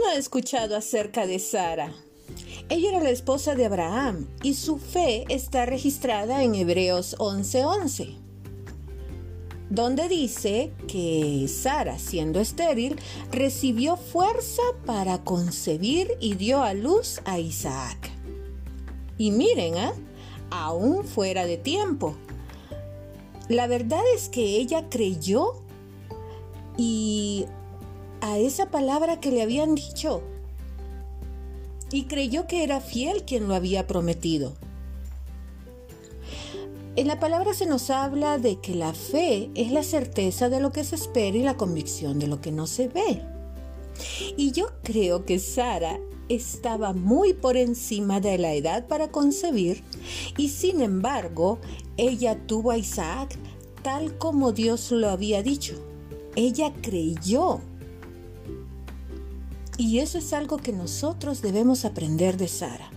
no ha escuchado acerca de Sara? Ella era la esposa de Abraham y su fe está registrada en Hebreos 11:11, donde dice que Sara, siendo estéril, recibió fuerza para concebir y dio a luz a Isaac. Y miren, ¿eh? aún fuera de tiempo. La verdad es que ella creyó y a esa palabra que le habían dicho y creyó que era fiel quien lo había prometido. En la palabra se nos habla de que la fe es la certeza de lo que se espera y la convicción de lo que no se ve. Y yo creo que Sara estaba muy por encima de la edad para concebir y sin embargo ella tuvo a Isaac tal como Dios lo había dicho. Ella creyó. Y eso es algo que nosotros debemos aprender de Sara.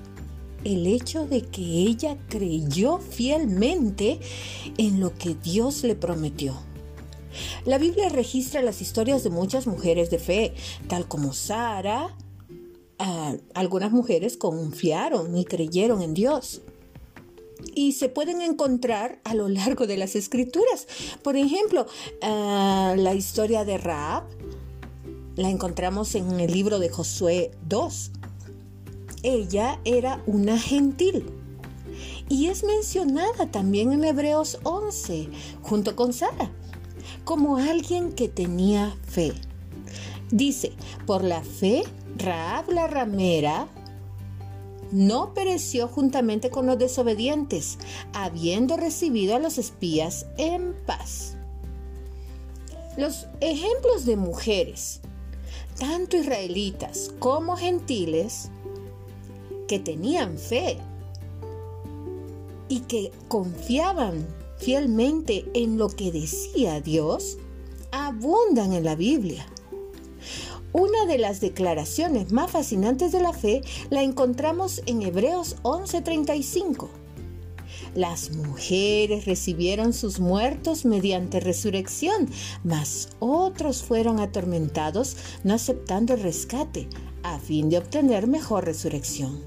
El hecho de que ella creyó fielmente en lo que Dios le prometió. La Biblia registra las historias de muchas mujeres de fe, tal como Sara, algunas mujeres confiaron y creyeron en Dios. Y se pueden encontrar a lo largo de las escrituras. Por ejemplo, ah, la historia de Raab la encontramos en el libro de Josué 2. Ella era una gentil. Y es mencionada también en Hebreos 11, junto con Sara, como alguien que tenía fe. Dice, por la fe Raab la ramera no pereció juntamente con los desobedientes, habiendo recibido a los espías en paz. Los ejemplos de mujeres, tanto israelitas como gentiles, que tenían fe y que confiaban fielmente en lo que decía Dios, abundan en la Biblia. Una de las declaraciones más fascinantes de la fe la encontramos en Hebreos 11:35. Las mujeres recibieron sus muertos mediante resurrección, mas otros fueron atormentados no aceptando el rescate a fin de obtener mejor resurrección.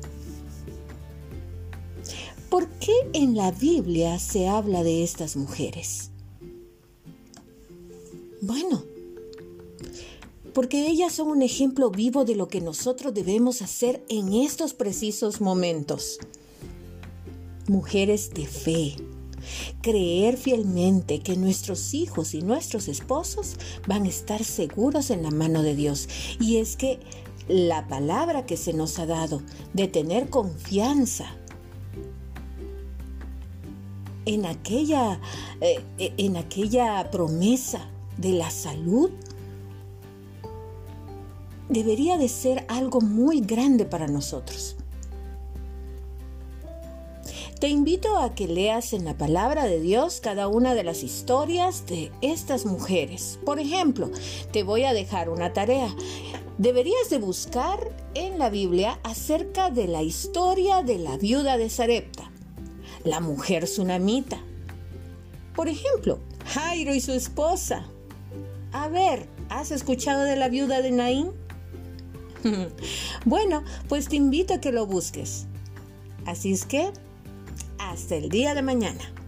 ¿Por qué en la Biblia se habla de estas mujeres? Bueno, porque ellas son un ejemplo vivo de lo que nosotros debemos hacer en estos precisos momentos. Mujeres de fe, creer fielmente que nuestros hijos y nuestros esposos van a estar seguros en la mano de Dios. Y es que la palabra que se nos ha dado de tener confianza en aquella, eh, en aquella promesa de la salud debería de ser algo muy grande para nosotros. Te invito a que leas en la palabra de Dios cada una de las historias de estas mujeres. Por ejemplo, te voy a dejar una tarea. Deberías de buscar en la Biblia acerca de la historia de la viuda de Sarepta, la mujer tsunamita. Por ejemplo, Jairo y su esposa. A ver, ¿has escuchado de la viuda de Naín? bueno, pues te invito a que lo busques. Así es que, hasta el día de mañana.